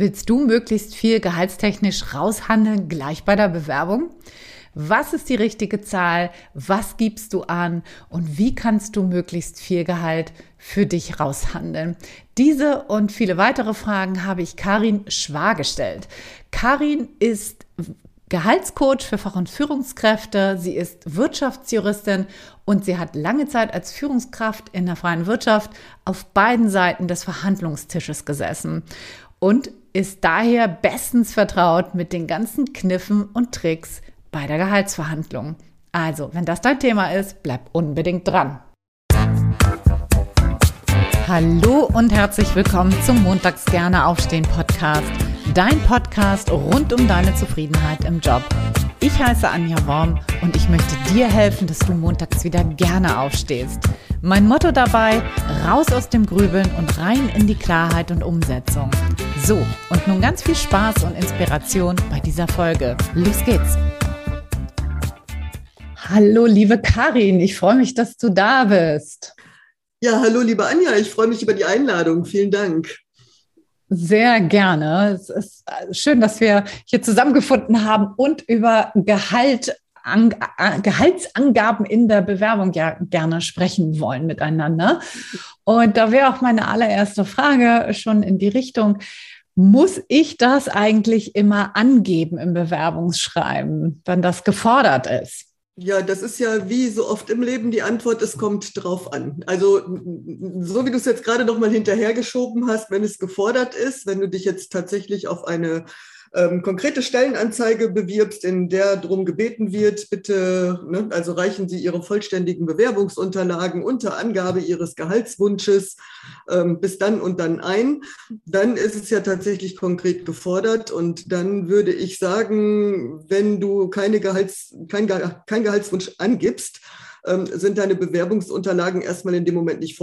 Willst du möglichst viel gehaltstechnisch raushandeln gleich bei der Bewerbung? Was ist die richtige Zahl? Was gibst du an? Und wie kannst du möglichst viel Gehalt für dich raushandeln? Diese und viele weitere Fragen habe ich Karin Schwar gestellt. Karin ist Gehaltscoach für Fach- und Führungskräfte. Sie ist Wirtschaftsjuristin und sie hat lange Zeit als Führungskraft in der freien Wirtschaft auf beiden Seiten des Verhandlungstisches gesessen und ist daher bestens vertraut mit den ganzen Kniffen und Tricks bei der Gehaltsverhandlung. Also, wenn das dein Thema ist, bleib unbedingt dran. Hallo und herzlich willkommen zum Montags gerne aufstehen Podcast. Dein Podcast rund um deine Zufriedenheit im Job. Ich heiße Anja Worm und ich möchte dir helfen, dass du montags wieder gerne aufstehst. Mein Motto dabei, raus aus dem Grübeln und rein in die Klarheit und Umsetzung. So, und nun ganz viel Spaß und Inspiration bei dieser Folge. Los geht's! Hallo, liebe Karin, ich freue mich, dass du da bist. Ja, hallo, liebe Anja, ich freue mich über die Einladung. Vielen Dank. Sehr gerne. Es ist schön, dass wir hier zusammengefunden haben und über Gehalt an, Gehaltsangaben in der Bewerbung ja gerne sprechen wollen miteinander. Und da wäre auch meine allererste Frage schon in die Richtung. Muss ich das eigentlich immer angeben im Bewerbungsschreiben, wenn das gefordert ist? Ja, das ist ja wie so oft im Leben die Antwort, es kommt drauf an. Also so wie du es jetzt gerade noch mal hinterhergeschoben hast, wenn es gefordert ist, wenn du dich jetzt tatsächlich auf eine ähm, konkrete Stellenanzeige bewirbst, in der darum gebeten wird, bitte, ne, also reichen Sie Ihre vollständigen Bewerbungsunterlagen unter Angabe Ihres Gehaltswunsches ähm, bis dann und dann ein, dann ist es ja tatsächlich konkret gefordert und dann würde ich sagen, wenn du keine Gehalts, kein, kein Gehaltswunsch angibst, ähm, sind deine Bewerbungsunterlagen erstmal in dem Moment nicht,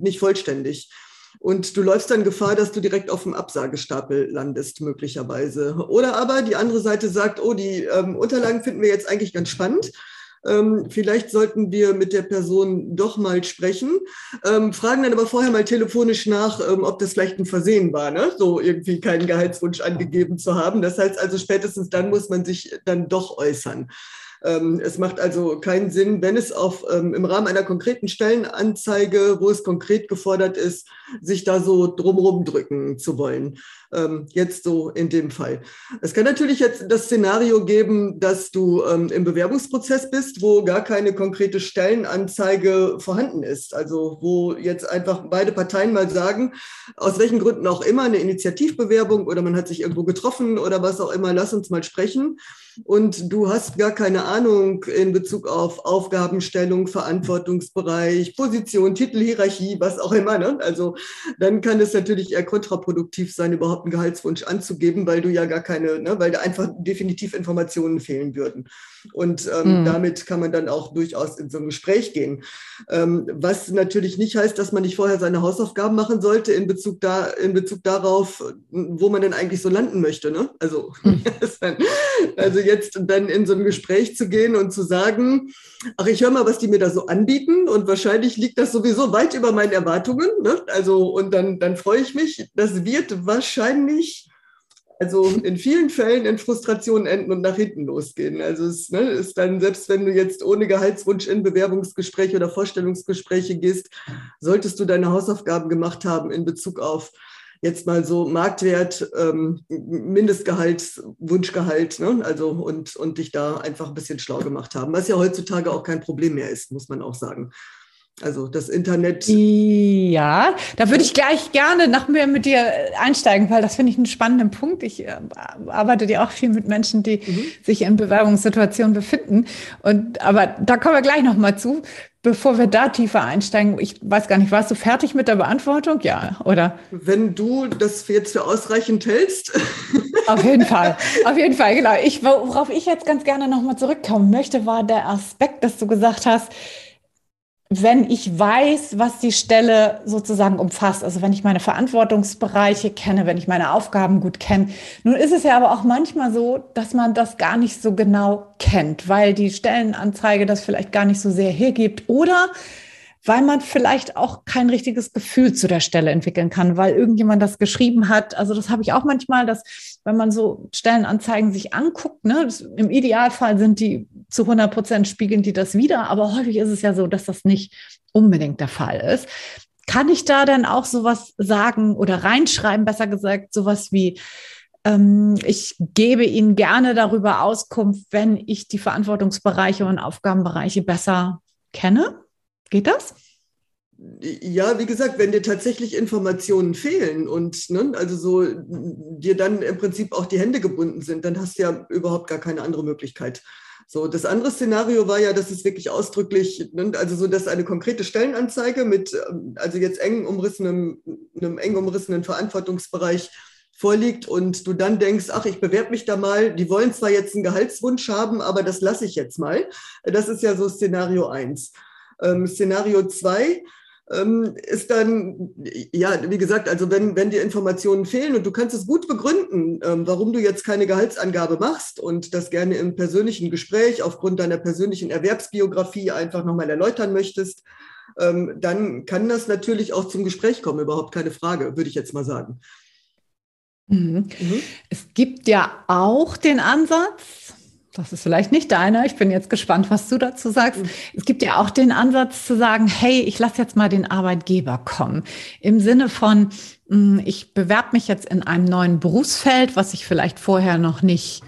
nicht vollständig. Und du läufst dann Gefahr, dass du direkt auf dem Absagestapel landest, möglicherweise. Oder aber die andere Seite sagt, oh, die ähm, Unterlagen finden wir jetzt eigentlich ganz spannend. Ähm, vielleicht sollten wir mit der Person doch mal sprechen, ähm, fragen dann aber vorher mal telefonisch nach, ähm, ob das vielleicht ein Versehen war, ne? so irgendwie keinen Gehaltswunsch angegeben zu haben. Das heißt also, spätestens dann muss man sich dann doch äußern. Ähm, es macht also keinen Sinn, wenn es auf, ähm, im Rahmen einer konkreten Stellenanzeige, wo es konkret gefordert ist, sich da so drumherum drücken zu wollen. Ähm, jetzt so in dem Fall. Es kann natürlich jetzt das Szenario geben, dass du im Bewerbungsprozess bist, wo gar keine konkrete Stellenanzeige vorhanden ist. Also wo jetzt einfach beide Parteien mal sagen, aus welchen Gründen auch immer, eine Initiativbewerbung oder man hat sich irgendwo getroffen oder was auch immer, lass uns mal sprechen und du hast gar keine Ahnung in Bezug auf Aufgabenstellung, Verantwortungsbereich, Position, Titel, Hierarchie, was auch immer. Ne? Also dann kann es natürlich eher kontraproduktiv sein, überhaupt einen Gehaltswunsch anzugeben, weil du ja gar keine, ne, weil da einfach definitiv Informationen fehlen würden. Und ähm, mhm. damit kann man dann auch durchaus in so ein Gespräch gehen. Ähm, was natürlich nicht heißt, dass man nicht vorher seine Hausaufgaben machen sollte in Bezug, da, in Bezug darauf, wo man denn eigentlich so landen möchte. Ne? Also, mhm. Also jetzt dann in so ein Gespräch zu gehen und zu sagen, ach, ich höre mal, was die mir da so anbieten und wahrscheinlich liegt das sowieso weit über meinen Erwartungen. Ne? Also, und dann, dann freue ich mich. Das wird wahrscheinlich also in vielen Fällen in Frustration enden und nach hinten losgehen. Also es ne, ist dann, selbst wenn du jetzt ohne Gehaltswunsch in Bewerbungsgespräche oder Vorstellungsgespräche gehst, solltest du deine Hausaufgaben gemacht haben in Bezug auf jetzt mal so Marktwert, ähm, Mindestgehalt, Wunschgehalt, ne? also und, und dich da einfach ein bisschen schlau gemacht haben, was ja heutzutage auch kein Problem mehr ist, muss man auch sagen. Also das Internet. Ja, da würde ich gleich gerne noch mehr mit dir einsteigen, weil das finde ich einen spannenden Punkt. Ich äh, arbeite ja auch viel mit Menschen, die mhm. sich in Bewerbungssituationen befinden. Und aber da kommen wir gleich noch mal zu, bevor wir da tiefer einsteigen. Ich weiß gar nicht, warst du fertig mit der Beantwortung? Ja, oder? Wenn du das jetzt für ausreichend hältst. Auf jeden Fall, auf jeden Fall, genau. Ich, worauf ich jetzt ganz gerne noch mal zurückkommen möchte, war der Aspekt, dass du gesagt hast, wenn ich weiß, was die Stelle sozusagen umfasst, also wenn ich meine Verantwortungsbereiche kenne, wenn ich meine Aufgaben gut kenne. Nun ist es ja aber auch manchmal so, dass man das gar nicht so genau kennt, weil die Stellenanzeige das vielleicht gar nicht so sehr hergibt oder weil man vielleicht auch kein richtiges Gefühl zu der Stelle entwickeln kann, weil irgendjemand das geschrieben hat. Also das habe ich auch manchmal, dass wenn man so Stellenanzeigen sich anguckt, ne, das, im Idealfall sind die zu 100 Prozent spiegeln die das wieder, aber häufig ist es ja so, dass das nicht unbedingt der Fall ist. Kann ich da dann auch sowas sagen oder reinschreiben, besser gesagt, sowas wie, ähm, ich gebe Ihnen gerne darüber Auskunft, wenn ich die Verantwortungsbereiche und Aufgabenbereiche besser kenne? Geht das? Ja, wie gesagt, wenn dir tatsächlich Informationen fehlen und ne, also so dir dann im Prinzip auch die Hände gebunden sind, dann hast du ja überhaupt gar keine andere Möglichkeit. So, das andere Szenario war ja, dass es wirklich ausdrücklich, ne, also so, dass eine konkrete Stellenanzeige mit, ähm, also jetzt eng umrissenem, einem eng umrissenen Verantwortungsbereich vorliegt und du dann denkst, ach, ich bewerbe mich da mal, die wollen zwar jetzt einen Gehaltswunsch haben, aber das lasse ich jetzt mal. Das ist ja so Szenario 1. Ähm, Szenario 2 ähm, ist dann, ja, wie gesagt, also wenn, wenn dir Informationen fehlen und du kannst es gut begründen, ähm, warum du jetzt keine Gehaltsangabe machst und das gerne im persönlichen Gespräch aufgrund deiner persönlichen Erwerbsbiografie einfach nochmal erläutern möchtest, ähm, dann kann das natürlich auch zum Gespräch kommen, überhaupt keine Frage, würde ich jetzt mal sagen. Mhm. Mhm. Es gibt ja auch den Ansatz, das ist vielleicht nicht deiner, ich bin jetzt gespannt, was du dazu sagst. Mhm. Es gibt ja auch den Ansatz zu sagen, hey, ich lasse jetzt mal den Arbeitgeber kommen. Im Sinne von, hm, ich bewerbe mich jetzt in einem neuen Berufsfeld, was ich vielleicht vorher noch nicht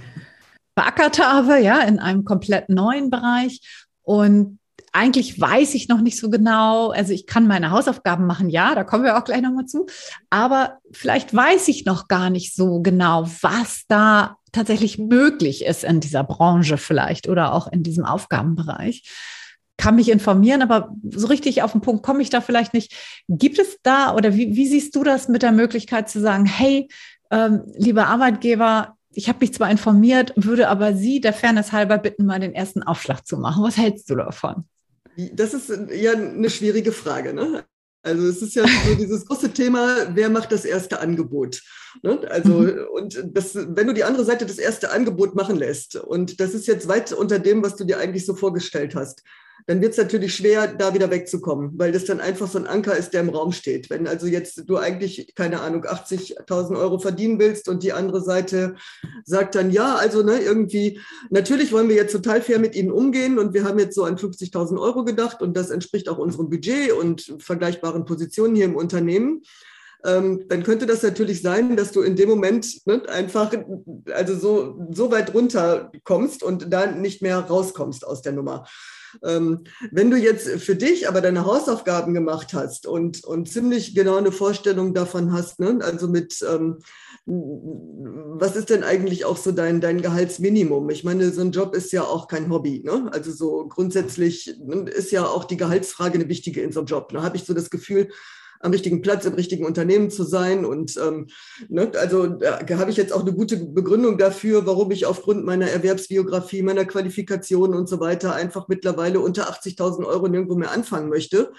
beackert habe, ja, in einem komplett neuen Bereich. Und eigentlich weiß ich noch nicht so genau, also ich kann meine Hausaufgaben machen, ja, da kommen wir auch gleich nochmal zu, aber vielleicht weiß ich noch gar nicht so genau, was da tatsächlich möglich ist in dieser Branche vielleicht oder auch in diesem Aufgabenbereich. Kann mich informieren, aber so richtig auf den Punkt komme ich da vielleicht nicht. Gibt es da oder wie, wie siehst du das mit der Möglichkeit zu sagen, hey, ähm, lieber Arbeitgeber, ich habe mich zwar informiert, würde aber Sie der Fairness halber bitten, mal den ersten Aufschlag zu machen. Was hältst du davon? Das ist ja eine schwierige Frage. Ne? Also es ist ja so dieses große Thema, wer macht das erste Angebot? Ne? Also mhm. und das, wenn du die andere Seite das erste Angebot machen lässt und das ist jetzt weit unter dem, was du dir eigentlich so vorgestellt hast, dann wird es natürlich schwer, da wieder wegzukommen, weil das dann einfach so ein Anker ist, der im Raum steht. Wenn also jetzt du eigentlich, keine Ahnung, 80.000 Euro verdienen willst und die andere Seite sagt dann, ja, also ne, irgendwie, natürlich wollen wir jetzt total fair mit ihnen umgehen und wir haben jetzt so an 50.000 Euro gedacht und das entspricht auch unserem Budget und vergleichbaren Positionen hier im Unternehmen ähm, dann könnte das natürlich sein, dass du in dem Moment ne, einfach also so, so weit runter kommst und da nicht mehr rauskommst aus der Nummer. Ähm, wenn du jetzt für dich aber deine Hausaufgaben gemacht hast und, und ziemlich genau eine Vorstellung davon hast, ne? also mit, ähm, was ist denn eigentlich auch so dein, dein Gehaltsminimum? Ich meine, so ein Job ist ja auch kein Hobby. Ne? Also so grundsätzlich ne, ist ja auch die Gehaltsfrage eine wichtige in so einem Job. Da habe ich so das Gefühl, am richtigen Platz im richtigen Unternehmen zu sein. Und ähm, ne, also da habe ich jetzt auch eine gute Begründung dafür, warum ich aufgrund meiner Erwerbsbiografie, meiner Qualifikation und so weiter einfach mittlerweile unter 80.000 Euro nirgendwo mehr anfangen möchte.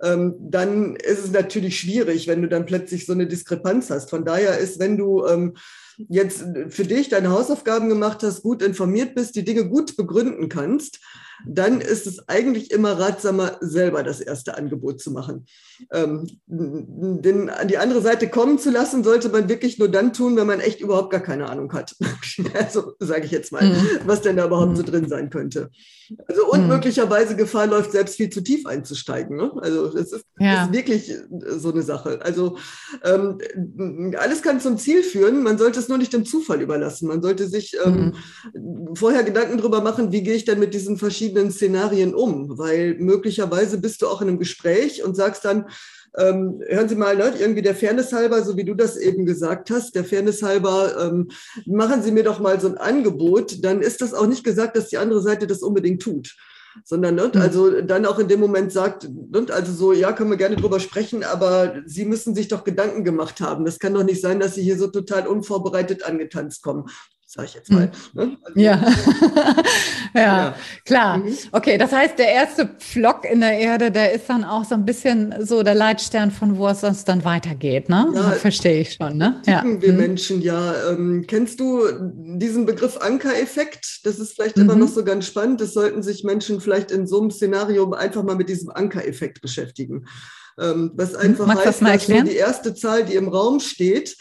Ähm, dann ist es natürlich schwierig, wenn du dann plötzlich so eine Diskrepanz hast. Von daher ist, wenn du ähm, jetzt für dich deine Hausaufgaben gemacht hast, gut informiert bist, die Dinge gut begründen kannst, dann ist es eigentlich immer ratsamer, selber das erste Angebot zu machen. Ähm, denn an die andere Seite kommen zu lassen, sollte man wirklich nur dann tun, wenn man echt überhaupt gar keine Ahnung hat. also sage ich jetzt mal, mhm. was denn da überhaupt mhm. so drin sein könnte. Also und mhm. möglicherweise Gefahr läuft, selbst viel zu tief einzusteigen. Ne? Also das ist, ja. ist, wirklich so eine Sache. Also ähm, alles kann zum Ziel führen, man sollte es nur nicht dem Zufall überlassen. Man sollte sich ähm, mhm. vorher Gedanken darüber machen, wie gehe ich denn mit diesen verschiedenen Szenarien um? Weil möglicherweise bist du auch in einem Gespräch und sagst dann, ähm, hören Sie mal, ne, irgendwie der Fairness halber, so wie du das eben gesagt hast, der Fairness halber, ähm, machen Sie mir doch mal so ein Angebot, dann ist das auch nicht gesagt, dass die andere Seite das unbedingt tut sondern ne, mhm. also dann auch in dem Moment sagt, ne, also so, ja, können wir gerne drüber sprechen, aber Sie müssen sich doch Gedanken gemacht haben. Das kann doch nicht sein, dass Sie hier so total unvorbereitet angetanzt kommen. Sage ich jetzt mal. Mhm. Ne? Also, ja. ja. ja, klar. Mhm. Okay, das heißt, der erste Pflock in der Erde, der ist dann auch so ein bisschen so der Leitstern, von wo es sonst dann weitergeht, ne? Ja, Verstehe ich schon, ne? Ja. wir mhm. Menschen ja. Ähm, kennst du diesen Begriff Ankereffekt? Das ist vielleicht mhm. immer noch so ganz spannend. Das sollten sich Menschen vielleicht in so einem Szenario einfach mal mit diesem Ankereffekt beschäftigen. Ähm, was einfach Magst heißt, das dass die erste Zahl, die im Raum steht,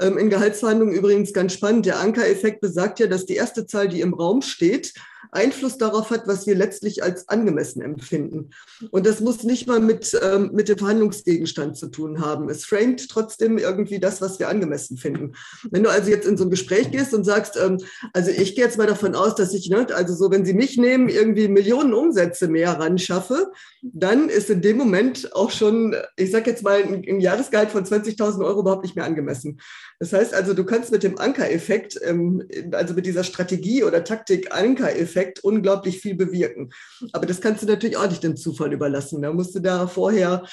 in Gehaltsverhandlungen übrigens ganz spannend. Der Ankereffekt besagt ja, dass die erste Zahl, die im Raum steht, Einfluss darauf hat, was wir letztlich als angemessen empfinden. Und das muss nicht mal mit, ähm, mit dem Verhandlungsgegenstand zu tun haben. Es framet trotzdem irgendwie das, was wir angemessen finden. Wenn du also jetzt in so ein Gespräch gehst und sagst, ähm, also ich gehe jetzt mal davon aus, dass ich, ne, also so, wenn sie mich nehmen, irgendwie Millionen Umsätze mehr ran schaffe, dann ist in dem Moment auch schon, ich sage jetzt mal, ein, ein Jahresgehalt von 20.000 Euro überhaupt nicht mehr angemessen. Das heißt also, du kannst mit dem Ankereffekt, ähm, also mit dieser Strategie oder Taktik Ankereffekt unglaublich viel bewirken. Aber das kannst du natürlich auch nicht dem Zufall überlassen. Da musst du da vorher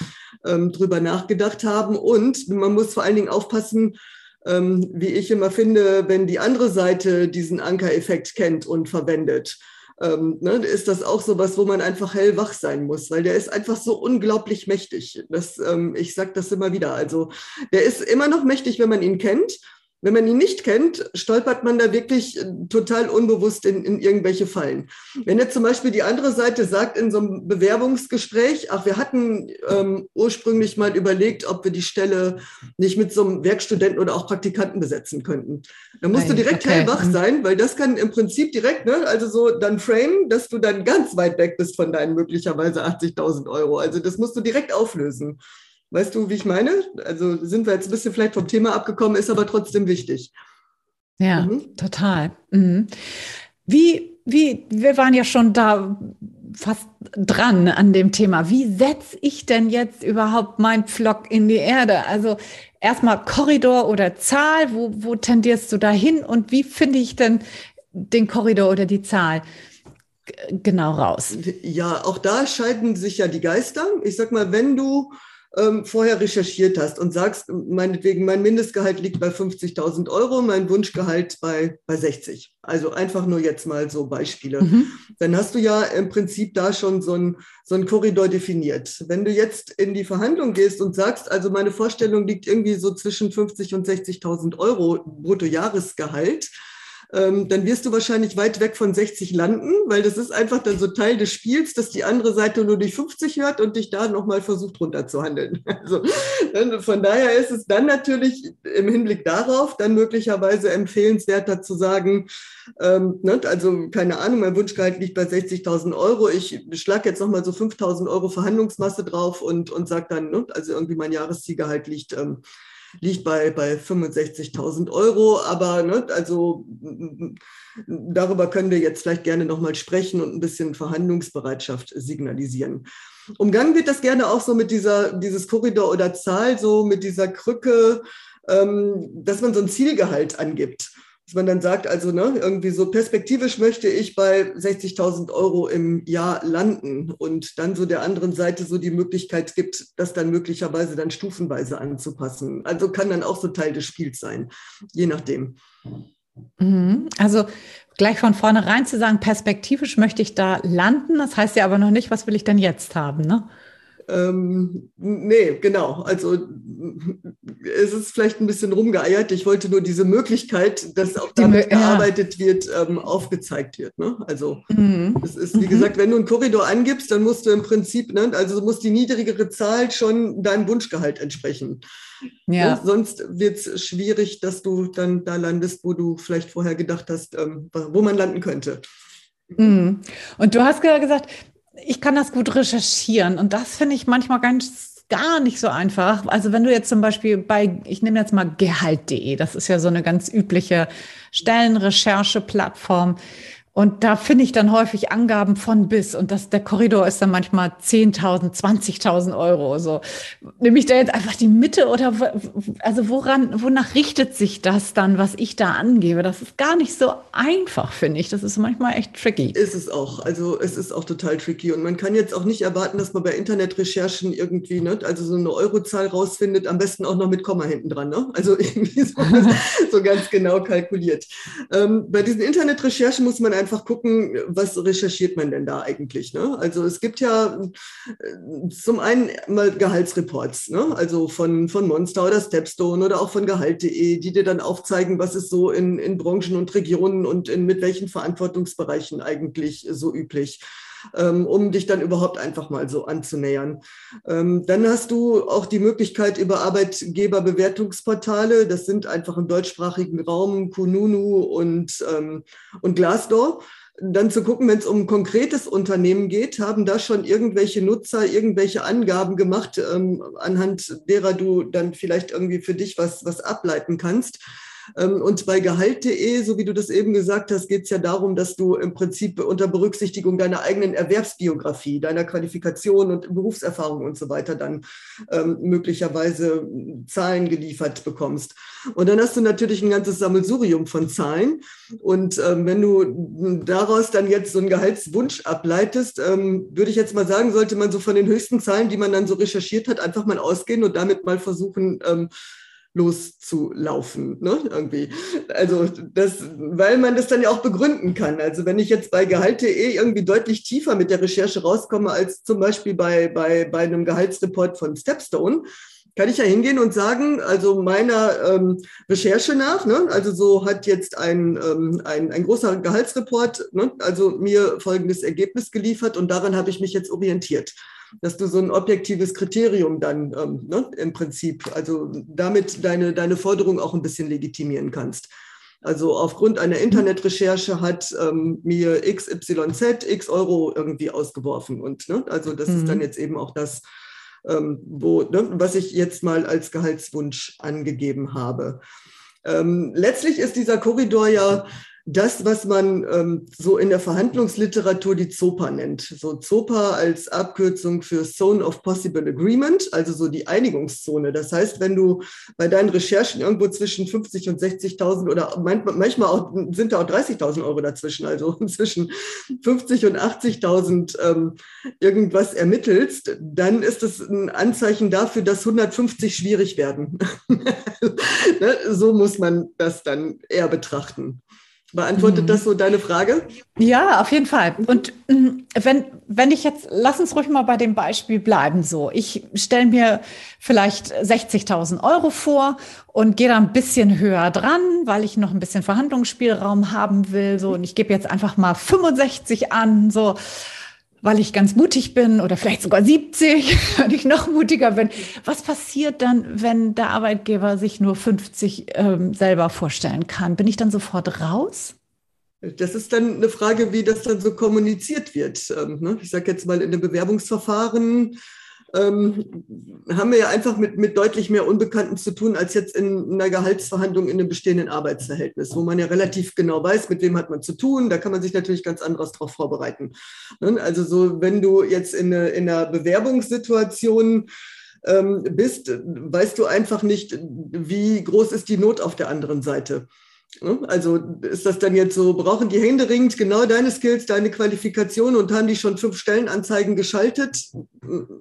ähm, drüber nachgedacht haben und man muss vor allen Dingen aufpassen, ähm, wie ich immer finde, wenn die andere Seite diesen Ankereffekt kennt und verwendet ähm, ne, ist das auch so was, wo man einfach hellwach sein muss, weil der ist einfach so unglaublich mächtig. Das, ähm, ich sage das immer wieder. Also der ist immer noch mächtig, wenn man ihn kennt. Wenn man ihn nicht kennt, stolpert man da wirklich äh, total unbewusst in, in irgendwelche Fallen. Wenn jetzt zum Beispiel die andere Seite sagt in so einem Bewerbungsgespräch, ach, wir hatten ähm, ursprünglich mal überlegt, ob wir die Stelle nicht mit so einem Werkstudenten oder auch Praktikanten besetzen könnten. Da musst Nein, du direkt okay. hellwach mhm. sein, weil das kann im Prinzip direkt, ne, also so dann frame, dass du dann ganz weit weg bist von deinen möglicherweise 80.000 Euro. Also das musst du direkt auflösen. Weißt du, wie ich meine? Also sind wir jetzt ein bisschen vielleicht vom Thema abgekommen, ist aber trotzdem wichtig. Ja, mhm. total. Mhm. Wie, wie, wir waren ja schon da fast dran an dem Thema. Wie setze ich denn jetzt überhaupt mein Pflock in die Erde? Also erstmal Korridor oder Zahl, wo, wo tendierst du da hin und wie finde ich denn den Korridor oder die Zahl? genau raus? Ja, auch da scheiden sich ja die Geister. Ich sag mal, wenn du ähm, vorher recherchiert hast und sagst, meinetwegen, mein Mindestgehalt liegt bei 50.000 Euro, mein Wunschgehalt bei, bei 60. Also einfach nur jetzt mal so Beispiele. Mhm. Dann hast du ja im Prinzip da schon so ein so ein Korridor definiert. Wenn du jetzt in die Verhandlung gehst und sagst, also meine Vorstellung liegt irgendwie so zwischen 50 und 60.000 Euro Bruttojahresgehalt, ähm, dann wirst du wahrscheinlich weit weg von 60 landen, weil das ist einfach dann so Teil des Spiels, dass die andere Seite nur die 50 hört und dich da nochmal versucht runterzuhandeln. Also von daher ist es dann natürlich im Hinblick darauf dann möglicherweise empfehlenswerter zu sagen, ähm, ne, also keine Ahnung, mein Wunschgehalt liegt bei 60.000 Euro, ich schlage jetzt nochmal so 5.000 Euro Verhandlungsmasse drauf und, und sage dann, ne, also irgendwie mein Jahreszielgehalt liegt ähm, liegt bei, bei 65.000 Euro. Aber ne, also darüber können wir jetzt vielleicht gerne nochmal sprechen und ein bisschen Verhandlungsbereitschaft signalisieren. Umgangen wird das gerne auch so mit dieser, dieses Korridor oder Zahl, so mit dieser Krücke, ähm, dass man so ein Zielgehalt angibt dass man dann sagt, also ne, irgendwie so perspektivisch möchte ich bei 60.000 Euro im Jahr landen und dann so der anderen Seite so die Möglichkeit gibt, das dann möglicherweise dann stufenweise anzupassen. Also kann dann auch so Teil des Spiels sein, je nachdem. Mhm. Also gleich von vornherein zu sagen, perspektivisch möchte ich da landen, das heißt ja aber noch nicht, was will ich denn jetzt haben, ne? Ähm, nee, genau. Also es ist vielleicht ein bisschen rumgeeiert. Ich wollte nur diese Möglichkeit, dass auch damit Die, gearbeitet ja. wird, ähm, aufgezeigt wird. Ne? Also mhm. es ist, wie mhm. gesagt, wenn du einen Korridor angibst, dann musst du im Prinzip, ne, also muss die niedrigere Zahl schon deinem Wunschgehalt entsprechen. Ja. Ne? Sonst wird es schwierig, dass du dann da landest, wo du vielleicht vorher gedacht hast, ähm, wo man landen könnte. Mhm. Und du hast gesagt, ich kann das gut recherchieren und das finde ich manchmal ganz gar nicht so einfach. Also wenn du jetzt zum Beispiel bei, ich nehme jetzt mal Gehalt.de, das ist ja so eine ganz übliche Stellenrecherche-Plattform. Und da finde ich dann häufig Angaben von bis. Und das, der Korridor ist dann manchmal 10.000, 20.000 Euro. So. Nehme ich da jetzt einfach die Mitte oder also woran, wonach richtet sich das dann, was ich da angebe? Das ist gar nicht so einfach, finde ich. Das ist manchmal echt tricky. Ist es auch. Also es ist auch total tricky. Und man kann jetzt auch nicht erwarten, dass man bei Internetrecherchen irgendwie, ne, also so eine Eurozahl rausfindet, am besten auch noch mit Komma hinten dran. Ne? Also irgendwie so, so ganz genau kalkuliert. Ähm, bei diesen Internetrecherchen muss man einfach einfach gucken, was recherchiert man denn da eigentlich. Ne? Also es gibt ja äh, zum einen mal Gehaltsreports, ne? also von, von Monster oder Stepstone oder auch von Gehalt.de, die dir dann aufzeigen, was ist so in, in Branchen und Regionen und in, mit welchen Verantwortungsbereichen eigentlich so üblich um dich dann überhaupt einfach mal so anzunähern. Ähm, dann hast du auch die Möglichkeit über Arbeitgeberbewertungsportale, das sind einfach im deutschsprachigen Raum Kununu und, ähm, und Glassdoor dann zu gucken, wenn es um ein konkretes Unternehmen geht, haben da schon irgendwelche Nutzer irgendwelche Angaben gemacht, ähm, anhand derer du dann vielleicht irgendwie für dich was, was ableiten kannst. Ähm, und bei Gehalt.de, so wie du das eben gesagt hast, geht es ja darum, dass du im Prinzip unter Berücksichtigung deiner eigenen Erwerbsbiografie, deiner Qualifikation und Berufserfahrung und so weiter dann ähm, möglicherweise Zahlen geliefert bekommst. Und dann hast du natürlich ein ganzes Sammelsurium von Zahlen. Und ähm, wenn du daraus dann jetzt so einen Gehaltswunsch ableitest, ähm, würde ich jetzt mal sagen, sollte man so von den höchsten Zahlen, die man dann so recherchiert hat, einfach mal ausgehen und damit mal versuchen, ähm, loszulaufen, ne? Irgendwie. Also das, weil man das dann ja auch begründen kann. Also wenn ich jetzt bei Gehalt.de irgendwie deutlich tiefer mit der Recherche rauskomme als zum Beispiel bei, bei, bei einem Gehaltsreport von Stepstone, kann ich ja hingehen und sagen, also meiner ähm, Recherche nach, ne, also so hat jetzt ein, ähm, ein, ein großer Gehaltsreport, ne, also mir folgendes Ergebnis geliefert und daran habe ich mich jetzt orientiert dass du so ein objektives Kriterium dann ähm, ne, im Prinzip, also damit deine, deine Forderung auch ein bisschen legitimieren kannst. Also aufgrund einer Internetrecherche hat ähm, mir XYZ X Euro irgendwie ausgeworfen. Und ne, also das mhm. ist dann mhm. jetzt eben auch das, ähm, wo, ne, was ich jetzt mal als Gehaltswunsch angegeben habe. Ähm, letztlich ist dieser Korridor ja das, was man ähm, so in der Verhandlungsliteratur die ZOPA nennt. So ZOPA als Abkürzung für Zone of Possible Agreement, also so die Einigungszone. Das heißt, wenn du bei deinen Recherchen irgendwo zwischen 50 und 60.000 oder manchmal auch, sind da auch 30.000 Euro dazwischen, also zwischen 50 und 80.000 ähm, irgendwas ermittelst, dann ist das ein Anzeichen dafür, dass 150 schwierig werden. ne? So muss man das dann eher betrachten. Beantwortet mhm. das so deine Frage? Ja, auf jeden Fall. Und mm, wenn, wenn ich jetzt, lass uns ruhig mal bei dem Beispiel bleiben. So, ich stelle mir vielleicht 60.000 Euro vor und gehe da ein bisschen höher dran, weil ich noch ein bisschen Verhandlungsspielraum haben will. So, und ich gebe jetzt einfach mal 65 an. So, weil ich ganz mutig bin oder vielleicht sogar 70, wenn ich noch mutiger bin. Was passiert dann, wenn der Arbeitgeber sich nur 50 ähm, selber vorstellen kann? Bin ich dann sofort raus? Das ist dann eine Frage, wie das dann so kommuniziert wird. Ähm, ne? Ich sage jetzt mal in dem Bewerbungsverfahren ähm, haben wir ja einfach mit, mit deutlich mehr Unbekannten zu tun als jetzt in einer Gehaltsverhandlung in einem bestehenden Arbeitsverhältnis, wo man ja relativ genau weiß, mit wem hat man zu tun. Da kann man sich natürlich ganz anderes darauf vorbereiten. Ne? Also so, wenn du jetzt in, eine, in einer Bewerbungssituation ähm, bist, weißt du einfach nicht, wie groß ist die Not auf der anderen Seite. Ne? Also ist das dann jetzt so, brauchen die händeringend genau deine Skills, deine Qualifikation und haben die schon fünf Stellenanzeigen geschaltet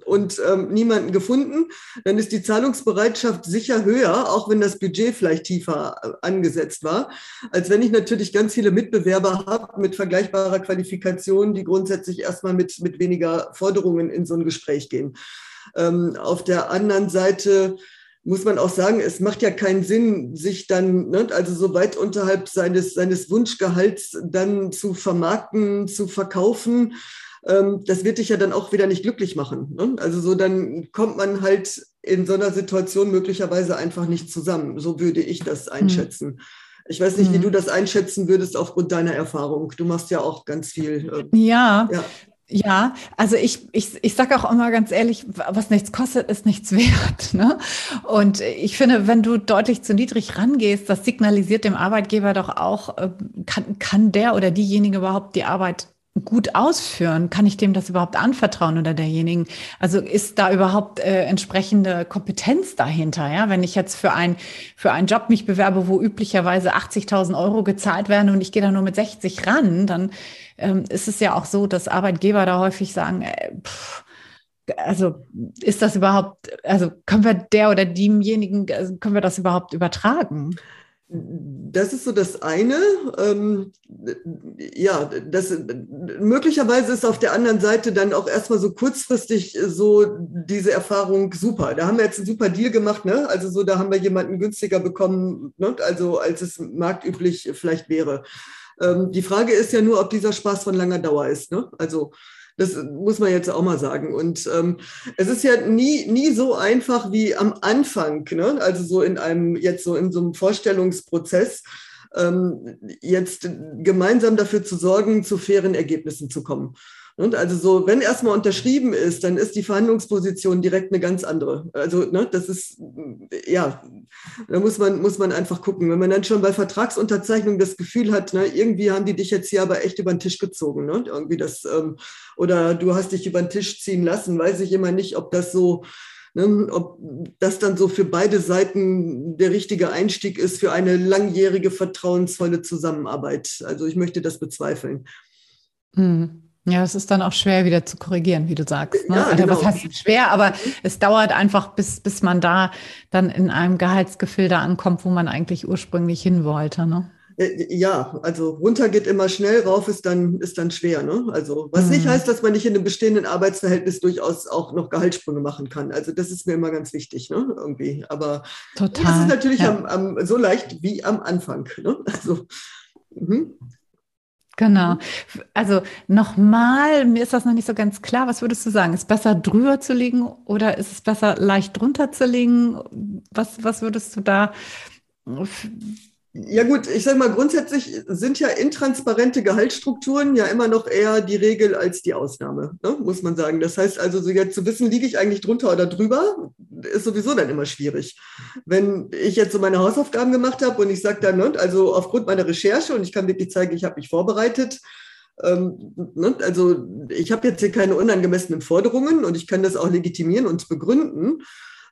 und ähm, niemanden gefunden, dann ist die Zahlungsbereitschaft sicher höher, auch wenn das Budget vielleicht tiefer äh, angesetzt war, als wenn ich natürlich ganz viele Mitbewerber habe mit vergleichbarer Qualifikation, die grundsätzlich erstmal mit, mit weniger Forderungen in so ein Gespräch gehen. Ähm, auf der anderen Seite muss man auch sagen, es macht ja keinen Sinn, sich dann, ne, also so weit unterhalb seines, seines Wunschgehalts dann zu vermarkten, zu verkaufen. Ähm, das wird dich ja dann auch wieder nicht glücklich machen. Ne? Also so, dann kommt man halt in so einer Situation möglicherweise einfach nicht zusammen. So würde ich das hm. einschätzen. Mhm. Ich weiß nicht, wie hm. du das einschätzen würdest aufgrund deiner Erfahrung. Du machst ja auch ganz viel. Äh, ja. ja. Ja, also ich, ich, ich sage auch immer ganz ehrlich, was nichts kostet, ist nichts wert. Ne? Und ich finde, wenn du deutlich zu niedrig rangehst, das signalisiert dem Arbeitgeber doch auch, äh, kann, kann der oder diejenige überhaupt die Arbeit gut ausführen? Kann ich dem das überhaupt anvertrauen oder derjenigen? Also ist da überhaupt äh, entsprechende Kompetenz dahinter? Ja, wenn ich jetzt für ein für einen Job mich bewerbe, wo üblicherweise 80.000 Euro gezahlt werden und ich gehe da nur mit 60 ran, dann ähm, ist es ja auch so, dass Arbeitgeber da häufig sagen, äh, pff, also ist das überhaupt, also können wir der oder demjenigen, also können wir das überhaupt übertragen? Das ist so das eine. Ähm, ja, das, möglicherweise ist auf der anderen Seite dann auch erstmal so kurzfristig so diese Erfahrung super. Da haben wir jetzt einen super Deal gemacht, ne? Also so, da haben wir jemanden günstiger bekommen, ne? also als es marktüblich vielleicht wäre. Ähm, die Frage ist ja nur, ob dieser Spaß von langer Dauer ist. Ne? Also das muss man jetzt auch mal sagen. Und ähm, es ist ja nie, nie so einfach wie am Anfang, ne? also so in einem, jetzt so in so einem Vorstellungsprozess, ähm, jetzt gemeinsam dafür zu sorgen, zu fairen Ergebnissen zu kommen. Und also so, wenn erstmal unterschrieben ist, dann ist die Verhandlungsposition direkt eine ganz andere. Also ne, das ist, ja, da muss man, muss man einfach gucken. Wenn man dann schon bei Vertragsunterzeichnung das Gefühl hat, ne, irgendwie haben die dich jetzt hier aber echt über den Tisch gezogen, ne? Irgendwie das, ähm, oder du hast dich über den Tisch ziehen lassen, weiß ich immer nicht, ob das so, ne, ob das dann so für beide Seiten der richtige Einstieg ist für eine langjährige, vertrauensvolle Zusammenarbeit. Also ich möchte das bezweifeln. Mhm. Ja, es ist dann auch schwer wieder zu korrigieren, wie du sagst. Ne? Ja, also, genau. Was heißt schwer, aber es dauert einfach, bis, bis man da dann in einem Gehaltsgefilde ankommt, wo man eigentlich ursprünglich hin wollte. Ne? Äh, ja, also runter geht immer schnell, rauf ist dann, ist dann schwer. Ne? Also, was mhm. nicht heißt, dass man nicht in einem bestehenden Arbeitsverhältnis durchaus auch noch Gehaltssprünge machen kann. Also, das ist mir immer ganz wichtig, ne? Irgendwie. Aber Total. das ist natürlich ja. am, am, so leicht wie am Anfang. Ne? Also, mhm. Genau. Also nochmal, mir ist das noch nicht so ganz klar. Was würdest du sagen? Ist besser drüber zu liegen oder ist es besser leicht drunter zu liegen? Was, was würdest du da ja gut, ich sage mal, grundsätzlich sind ja intransparente Gehaltsstrukturen ja immer noch eher die Regel als die Ausnahme, ne? muss man sagen. Das heißt also, so jetzt zu wissen, liege ich eigentlich drunter oder drüber, ist sowieso dann immer schwierig. Wenn ich jetzt so meine Hausaufgaben gemacht habe und ich sage dann, ne, also aufgrund meiner Recherche und ich kann wirklich zeigen, ich habe mich vorbereitet, ähm, ne, also ich habe jetzt hier keine unangemessenen Forderungen und ich kann das auch legitimieren und begründen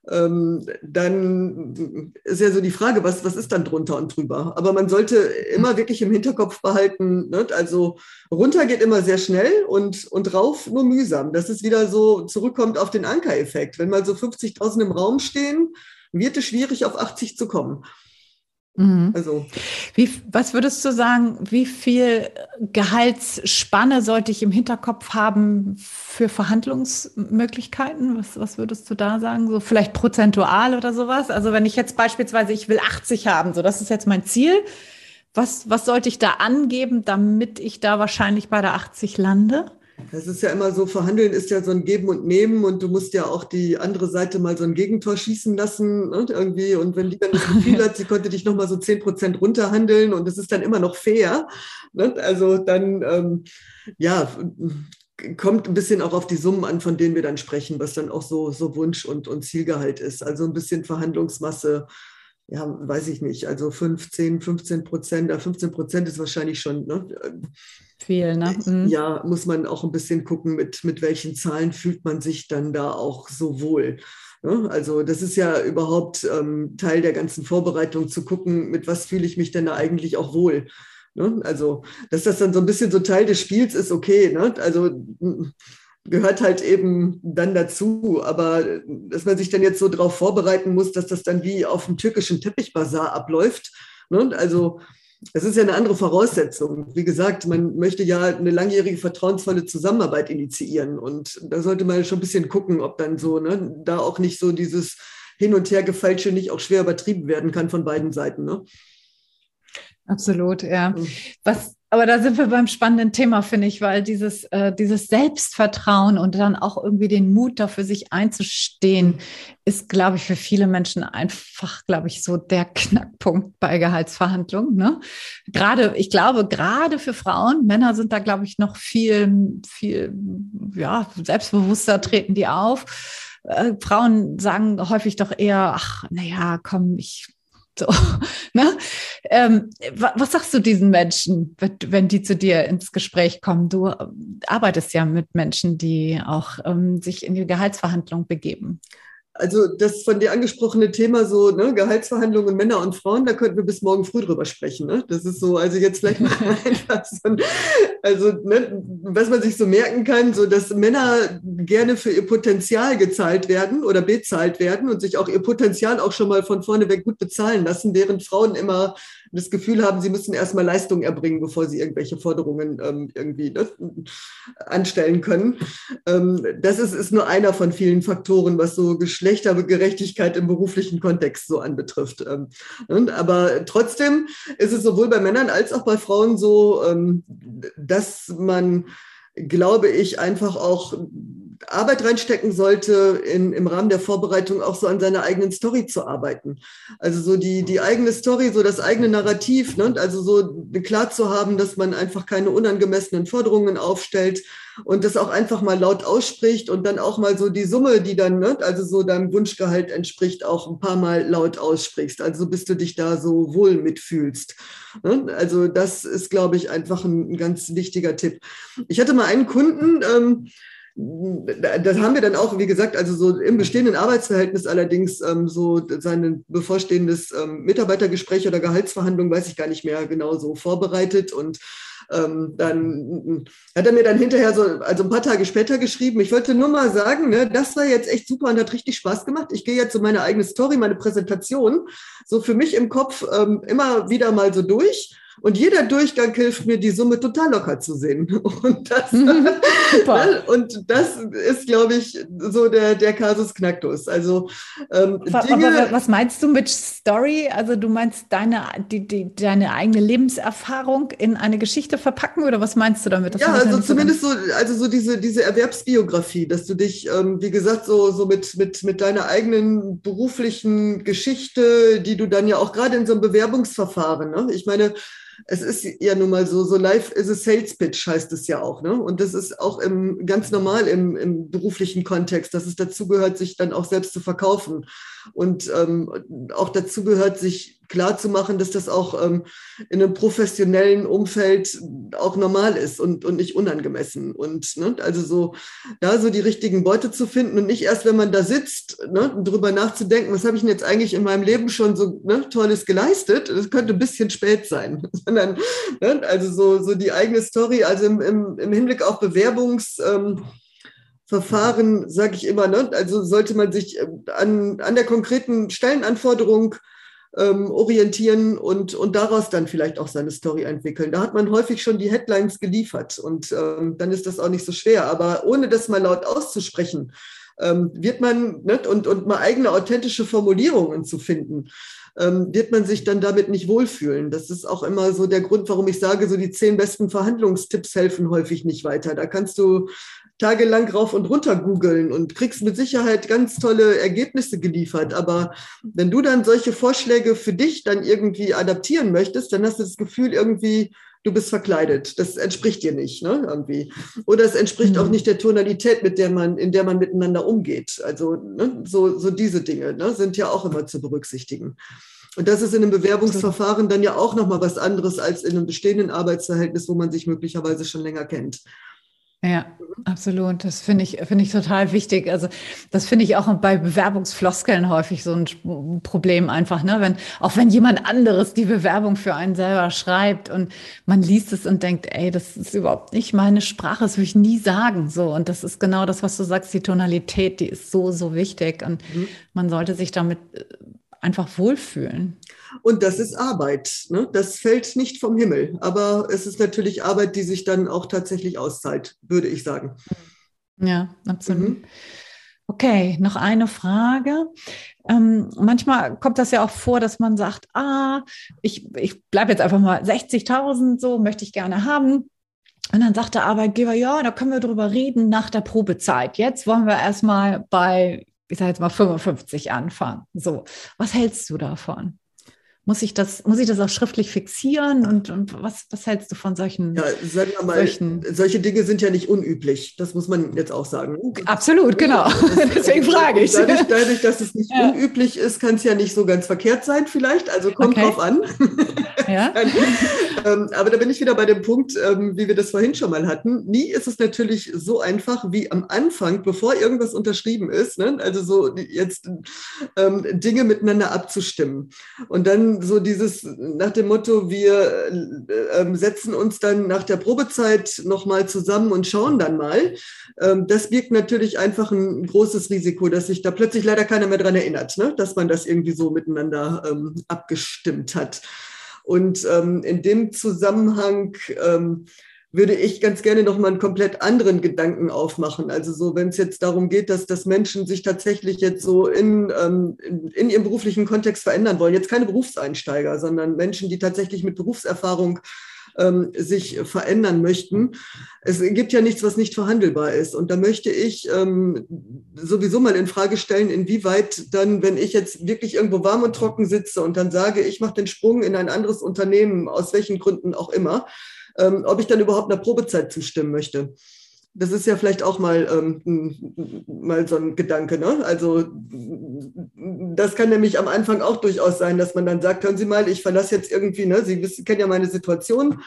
ähm, dann ist ja so die Frage, was, was ist dann drunter und drüber? Aber man sollte immer wirklich im Hinterkopf behalten, ne? also runter geht immer sehr schnell und, und rauf nur mühsam. Das ist wieder so, zurückkommt auf den Ankereffekt. Wenn mal so 50.000 im Raum stehen, wird es schwierig, auf 80 zu kommen. Mhm. Also. Wie, was würdest du sagen, wie viel Gehaltsspanne sollte ich im Hinterkopf haben für Verhandlungsmöglichkeiten? Was, was würdest du da sagen? So vielleicht prozentual oder sowas? Also wenn ich jetzt beispielsweise, ich will 80 haben, so das ist jetzt mein Ziel. Was, was sollte ich da angeben, damit ich da wahrscheinlich bei der 80 lande? Das ist ja immer so, verhandeln ist ja so ein Geben und Nehmen und du musst ja auch die andere Seite mal so ein Gegentor schießen lassen und ne, irgendwie. Und wenn die dann das Gefühl hat, sie konnte dich nochmal so 10 Prozent runterhandeln und es ist dann immer noch fair, ne? also dann, ähm, ja, kommt ein bisschen auch auf die Summen an, von denen wir dann sprechen, was dann auch so, so Wunsch und, und Zielgehalt ist. Also ein bisschen Verhandlungsmasse, ja, weiß ich nicht, also 15, 15 Prozent, 15 Prozent ist wahrscheinlich schon, ne? Viel, ne? Mhm. Ja, muss man auch ein bisschen gucken, mit, mit welchen Zahlen fühlt man sich dann da auch so wohl. Ne? Also das ist ja überhaupt ähm, Teil der ganzen Vorbereitung, zu gucken, mit was fühle ich mich denn da eigentlich auch wohl. Ne? Also, dass das dann so ein bisschen so Teil des Spiels ist, okay. Ne? Also gehört halt eben dann dazu. Aber dass man sich dann jetzt so darauf vorbereiten muss, dass das dann wie auf dem türkischen Teppichbazar abläuft. Ne? Also es ist ja eine andere Voraussetzung. Wie gesagt, man möchte ja eine langjährige vertrauensvolle Zusammenarbeit initiieren. Und da sollte man schon ein bisschen gucken, ob dann so, ne, da auch nicht so dieses Hin- und Hergefeilsche nicht auch schwer übertrieben werden kann von beiden Seiten. Ne? Absolut, ja. Mhm. Was Aber da sind wir beim spannenden Thema, finde ich, weil dieses, äh, dieses Selbstvertrauen und dann auch irgendwie den Mut dafür, sich einzustehen, ist, glaube ich, für viele Menschen einfach, glaube ich, so der Knackpunkt bei Gehaltsverhandlungen. Ne? Gerade, ich glaube, gerade für Frauen, Männer sind da, glaube ich, noch viel, viel, ja, selbstbewusster treten die auf. Äh, Frauen sagen häufig doch eher, ach, naja, komm, ich so, ne? Ähm, was sagst du diesen Menschen, wenn die zu dir ins Gespräch kommen? Du arbeitest ja mit Menschen, die auch ähm, sich in die Gehaltsverhandlung begeben. Also das von dir angesprochene Thema so ne, Gehaltsverhandlungen Männer und Frauen, da könnten wir bis morgen früh drüber sprechen. Ne? Das ist so, also jetzt vielleicht mal einfach so, also ne, was man sich so merken kann, so dass Männer gerne für ihr Potenzial gezahlt werden oder bezahlt werden und sich auch ihr Potenzial auch schon mal von vorne weg gut bezahlen lassen, während Frauen immer das Gefühl haben, sie müssen erstmal Leistung erbringen, bevor sie irgendwelche Forderungen ähm, irgendwie ne, anstellen können. Ähm, das ist, ist nur einer von vielen Faktoren, was so Geschlechtergerechtigkeit im beruflichen Kontext so anbetrifft. Ähm, ne, aber trotzdem ist es sowohl bei Männern als auch bei Frauen so, ähm, dass man glaube ich, einfach auch Arbeit reinstecken sollte, in, im Rahmen der Vorbereitung auch so an seiner eigenen Story zu arbeiten. Also so die, die eigene Story, so das eigene Narrativ, ne? also so klar zu haben, dass man einfach keine unangemessenen Forderungen aufstellt, und das auch einfach mal laut ausspricht und dann auch mal so die Summe, die dann, ne, also so deinem Wunschgehalt entspricht, auch ein paar Mal laut aussprichst. Also bis du dich da so wohl mitfühlst. Ne? Also das ist, glaube ich, einfach ein, ein, ganz wichtiger Tipp. Ich hatte mal einen Kunden, ähm, das haben wir dann auch, wie gesagt, also so im bestehenden Arbeitsverhältnis allerdings ähm, so sein bevorstehendes ähm, Mitarbeitergespräch oder Gehaltsverhandlung, weiß ich gar nicht mehr genau so vorbereitet und ähm, dann hat er mir dann hinterher so, also ein paar Tage später geschrieben, ich wollte nur mal sagen, ne, das war jetzt echt super und hat richtig Spaß gemacht. Ich gehe jetzt so meine eigene Story, meine Präsentation, so für mich im Kopf ähm, immer wieder mal so durch und jeder Durchgang hilft mir, die Summe total locker zu sehen. Und das, mhm. und das ist, glaube ich, so der, der Kasus Knacktus. Also, ähm, Dinge, aber was meinst du mit Story? Also du meinst deine, die, die, deine eigene Lebenserfahrung in eine Geschichte verpacken oder was meinst du damit? Das ja, also zumindest so, also so diese, diese Erwerbsbiografie, dass du dich, ähm, wie gesagt, so, so mit, mit, mit deiner eigenen beruflichen Geschichte, die du dann ja auch gerade in so einem Bewerbungsverfahren, ne? ich meine, es ist ja nun mal so, so live is a sales pitch heißt es ja auch. Ne? Und das ist auch im, ganz normal im, im beruflichen Kontext, dass es dazu gehört, sich dann auch selbst zu verkaufen. Und ähm, auch dazu gehört, sich klar zu machen, dass das auch ähm, in einem professionellen Umfeld auch normal ist und, und nicht unangemessen. Und ne, also so da so die richtigen Beute zu finden und nicht erst, wenn man da sitzt, ne, drüber nachzudenken, was habe ich denn jetzt eigentlich in meinem Leben schon so ne, Tolles geleistet? Das könnte ein bisschen spät sein. Sondern, ne, also so, so die eigene Story, also im, im, im Hinblick auf Bewerbungs. Ähm, Verfahren, sage ich immer, ne? also sollte man sich äh, an, an der konkreten Stellenanforderung ähm, orientieren und, und daraus dann vielleicht auch seine Story entwickeln. Da hat man häufig schon die Headlines geliefert und ähm, dann ist das auch nicht so schwer. Aber ohne das mal laut auszusprechen, ähm, wird man ne, und, und mal eigene authentische Formulierungen zu finden, ähm, wird man sich dann damit nicht wohlfühlen. Das ist auch immer so der Grund, warum ich sage, so die zehn besten Verhandlungstipps helfen häufig nicht weiter. Da kannst du tagelang rauf und runter googeln und kriegst mit Sicherheit ganz tolle Ergebnisse geliefert. Aber wenn du dann solche Vorschläge für dich dann irgendwie adaptieren möchtest, dann hast du das Gefühl irgendwie, du bist verkleidet. Das entspricht dir nicht, ne, irgendwie. Oder es entspricht mhm. auch nicht der Tonalität, mit der man, in der man miteinander umgeht. Also, ne, so, so diese Dinge, ne, sind ja auch immer zu berücksichtigen. Und das ist in einem Bewerbungsverfahren dann ja auch nochmal was anderes als in einem bestehenden Arbeitsverhältnis, wo man sich möglicherweise schon länger kennt. Ja, absolut. Das finde ich, finde ich total wichtig. Also, das finde ich auch bei Bewerbungsfloskeln häufig so ein Problem einfach, ne? Wenn, auch wenn jemand anderes die Bewerbung für einen selber schreibt und man liest es und denkt, ey, das ist überhaupt nicht meine Sprache, das würde ich nie sagen. So. Und das ist genau das, was du sagst, die Tonalität, die ist so, so wichtig. Und mhm. man sollte sich damit äh, einfach wohlfühlen. Und das ist Arbeit. Ne? Das fällt nicht vom Himmel. Aber es ist natürlich Arbeit, die sich dann auch tatsächlich auszahlt, würde ich sagen. Ja, absolut. Mhm. Okay, noch eine Frage. Ähm, manchmal kommt das ja auch vor, dass man sagt, ah, ich, ich bleibe jetzt einfach mal 60.000, so möchte ich gerne haben. Und dann sagt der Arbeitgeber, ja, da können wir drüber reden nach der Probezeit. Jetzt wollen wir erstmal bei, ich sage jetzt mal 55 anfangen. So, was hältst du davon? Muss ich das, muss ich das auch schriftlich fixieren? Und, und was, was hältst du von solchen? Ja, sagen wir mal, solchen solche Dinge sind ja nicht unüblich. Das muss man jetzt auch sagen. Absolut, genau. Deswegen frage ich. Dadurch, dadurch, dass es nicht ja. unüblich ist, kann es ja nicht so ganz verkehrt sein, vielleicht. Also kommt okay. drauf an. Ja. ähm, aber da bin ich wieder bei dem Punkt, ähm, wie wir das vorhin schon mal hatten. Nie ist es natürlich so einfach wie am Anfang, bevor irgendwas unterschrieben ist. Ne? Also so jetzt ähm, Dinge miteinander abzustimmen. Und dann so dieses nach dem Motto, wir äh, setzen uns dann nach der Probezeit nochmal zusammen und schauen dann mal. Ähm, das birgt natürlich einfach ein großes Risiko, dass sich da plötzlich leider keiner mehr dran erinnert, ne? dass man das irgendwie so miteinander ähm, abgestimmt hat. Und ähm, in dem Zusammenhang ähm, würde ich ganz gerne noch mal einen komplett anderen Gedanken aufmachen. Also so, wenn es jetzt darum geht, dass, dass Menschen sich tatsächlich jetzt so in, ähm, in, in, ihrem beruflichen Kontext verändern wollen. Jetzt keine Berufseinsteiger, sondern Menschen, die tatsächlich mit Berufserfahrung ähm, sich verändern möchten. Es gibt ja nichts, was nicht verhandelbar ist. Und da möchte ich ähm, sowieso mal in Frage stellen, inwieweit dann, wenn ich jetzt wirklich irgendwo warm und trocken sitze und dann sage, ich mache den Sprung in ein anderes Unternehmen, aus welchen Gründen auch immer, ähm, ob ich dann überhaupt einer Probezeit zustimmen möchte. Das ist ja vielleicht auch mal, ähm, mal so ein Gedanke. Ne? Also das kann nämlich am Anfang auch durchaus sein, dass man dann sagt, hören Sie mal, ich verlasse jetzt irgendwie, ne? Sie wissen, kennen ja meine Situation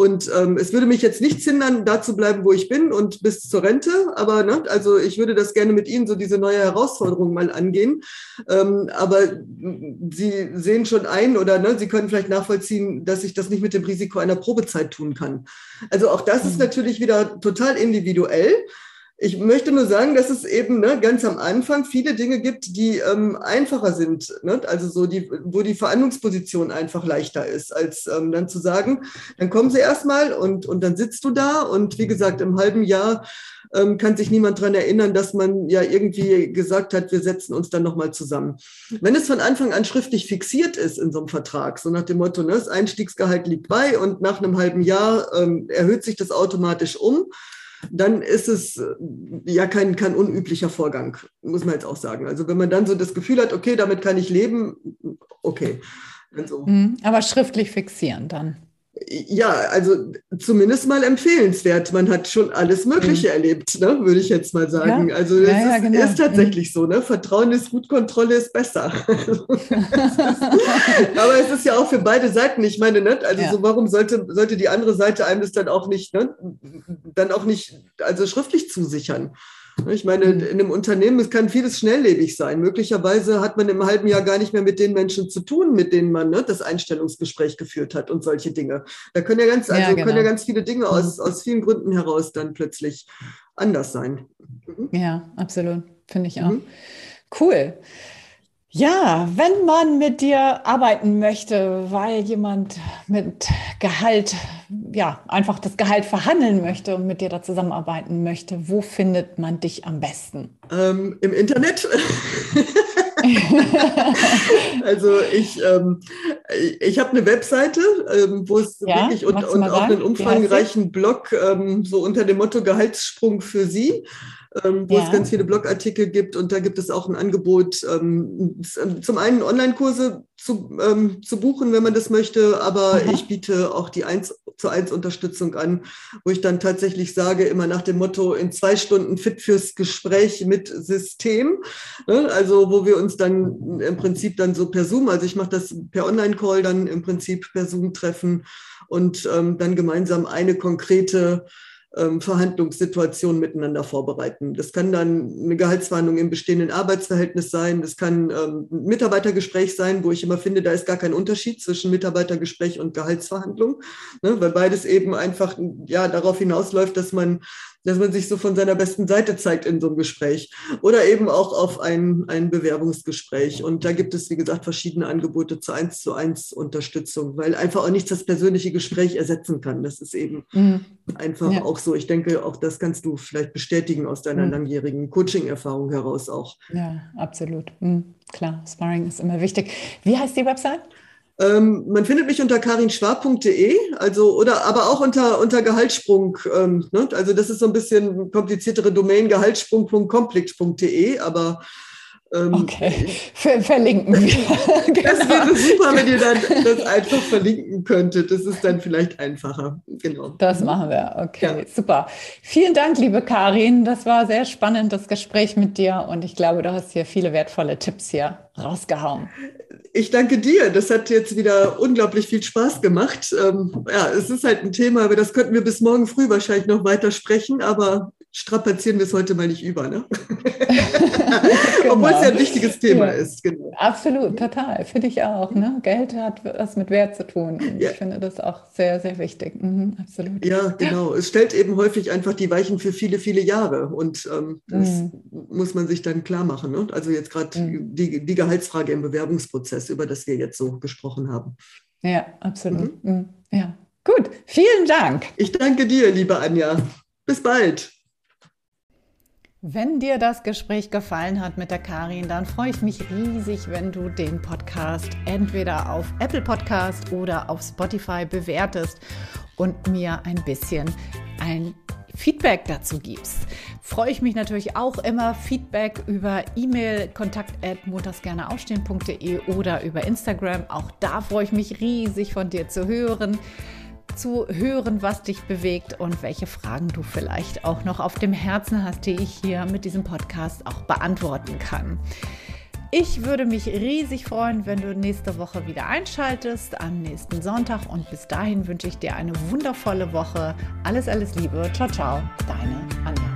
und ähm, es würde mich jetzt nichts hindern, da zu bleiben, wo ich bin und bis zur Rente. Aber ne, also ich würde das gerne mit Ihnen so diese neue Herausforderung mal angehen. Ähm, aber Sie sehen schon ein oder ne, Sie können vielleicht nachvollziehen, dass ich das nicht mit dem Risiko einer Probezeit tun kann. Also auch das ist mhm. natürlich wieder total individuell. Ich möchte nur sagen, dass es eben ne, ganz am Anfang viele Dinge gibt, die ähm, einfacher sind. Ne? Also so die, wo die Verhandlungsposition einfach leichter ist, als ähm, dann zu sagen, dann kommen sie erstmal und, und dann sitzt du da und wie gesagt, im halben Jahr ähm, kann sich niemand dran erinnern, dass man ja irgendwie gesagt hat, wir setzen uns dann nochmal zusammen. Wenn es von Anfang an schriftlich fixiert ist in so einem Vertrag, so nach dem Motto, ne, das Einstiegsgehalt liegt bei und nach einem halben Jahr ähm, erhöht sich das automatisch um, dann ist es äh, ja kein, kein unüblicher Vorgang, muss man jetzt auch sagen. Also wenn man dann so das Gefühl hat, okay, damit kann ich leben, okay. Also, mhm, Aber schriftlich fixieren dann. Ja, also zumindest mal empfehlenswert. Man hat schon alles Mögliche mhm. erlebt, ne? würde ich jetzt mal sagen. Ja. Also es ja, ja, ist, genau. ist, tatsächlich mhm. so. Ne? Vertrauen ist gut, Kontrolle ist besser. Aber es ist ja auch für beide Seiten. Ich meine, ne? also so, warum sollte, sollte die andere Seite einem das dann auch nicht, ne? dann auch nicht, also schriftlich zusichern? Ich meine, mhm. in einem Unternehmen kann vieles schnelllebig sein. Möglicherweise hat man im halben Jahr gar nicht mehr mit den Menschen zu tun, mit denen man ne, das Einstellungsgespräch geführt hat und solche Dinge. Da können ja ganz, also ja, genau. können ja ganz viele Dinge aus, mhm. aus vielen Gründen heraus dann plötzlich anders sein. Mhm. Ja, absolut. Finde ich auch. Mhm. Cool. Ja, wenn man mit dir arbeiten möchte, weil jemand mit Gehalt, ja, einfach das Gehalt verhandeln möchte und mit dir da zusammenarbeiten möchte, wo findet man dich am besten? Ähm, Im Internet. also ich, ähm, ich habe eine Webseite, ähm, wo es ja, wirklich und, und auch einen umfangreichen Blog ähm, so unter dem Motto Gehaltssprung für Sie ähm, wo ja. es ganz viele Blogartikel gibt und da gibt es auch ein Angebot, ähm, zum einen Online-Kurse zu, ähm, zu buchen, wenn man das möchte, aber Aha. ich biete auch die 1 zu 1 Unterstützung an, wo ich dann tatsächlich sage, immer nach dem Motto, in zwei Stunden fit fürs Gespräch mit System, ne? also wo wir uns dann im Prinzip dann so per Zoom, also ich mache das per Online-Call dann im Prinzip per Zoom treffen und ähm, dann gemeinsam eine konkrete ähm, Verhandlungssituationen miteinander vorbereiten. Das kann dann eine Gehaltsverhandlung im bestehenden Arbeitsverhältnis sein. Das kann ähm, ein Mitarbeitergespräch sein, wo ich immer finde, da ist gar kein Unterschied zwischen Mitarbeitergespräch und Gehaltsverhandlung, ne, weil beides eben einfach ja darauf hinausläuft, dass man dass man sich so von seiner besten Seite zeigt in so einem Gespräch oder eben auch auf ein, ein Bewerbungsgespräch. Und da gibt es, wie gesagt, verschiedene Angebote zur eins zu eins Unterstützung, weil einfach auch nichts das persönliche Gespräch ersetzen kann. Das ist eben mhm. einfach ja. auch so. Ich denke, auch das kannst du vielleicht bestätigen aus deiner mhm. langjährigen Coaching-Erfahrung heraus auch. Ja, absolut. Mhm. Klar, Sparring ist immer wichtig. Wie heißt die Website? Ähm, man findet mich unter karinschwab.de, also oder aber auch unter, unter Gehaltssprung. Ähm, ne? Also das ist so ein bisschen kompliziertere Domain, gehaltssprung.complex.de, aber okay, Ver verlinken wir. genau. Das wäre super, wenn ihr dann das einfach verlinken könntet. Das ist dann vielleicht einfacher. Genau. Das machen wir. Okay, ja. super. Vielen Dank, liebe Karin. Das war sehr spannend, das Gespräch mit dir. Und ich glaube, du hast hier viele wertvolle Tipps hier rausgehauen. Ich danke dir. Das hat jetzt wieder unglaublich viel Spaß gemacht. Ähm, ja, es ist halt ein Thema, über das könnten wir bis morgen früh wahrscheinlich noch weiter sprechen, aber strapazieren wir es heute mal nicht über. Ne? genau. Obwohl es ja ein wichtiges Thema ja. ist. Genau. Absolut, total. Finde ich auch. Ne? Geld hat was mit Wert zu tun. Ja. Ich finde das auch sehr, sehr wichtig. Mhm, absolut. Ja, genau. Es stellt eben häufig einfach die Weichen für viele, viele Jahre. Und ähm, das mhm. muss man sich dann klar machen. Ne? Also jetzt gerade mhm. die, die Gehaltsfrage im Bewerbungsprozess, über das wir jetzt so gesprochen haben. Ja, absolut. Mhm. Mhm. Ja. Gut, vielen Dank. Ich danke dir, liebe Anja. Bis bald. Wenn dir das Gespräch gefallen hat mit der Karin, dann freue ich mich riesig, wenn du den Podcast entweder auf Apple Podcast oder auf Spotify bewertest und mir ein bisschen ein Feedback dazu gibst. Freue ich mich natürlich auch immer Feedback über E-Mail kontakt at montagsgerneaufstehen.de oder über Instagram. Auch da freue ich mich riesig von dir zu hören zu hören, was dich bewegt und welche Fragen du vielleicht auch noch auf dem Herzen hast, die ich hier mit diesem Podcast auch beantworten kann. Ich würde mich riesig freuen, wenn du nächste Woche wieder einschaltest, am nächsten Sonntag. Und bis dahin wünsche ich dir eine wundervolle Woche. Alles, alles Liebe. Ciao, ciao. Deine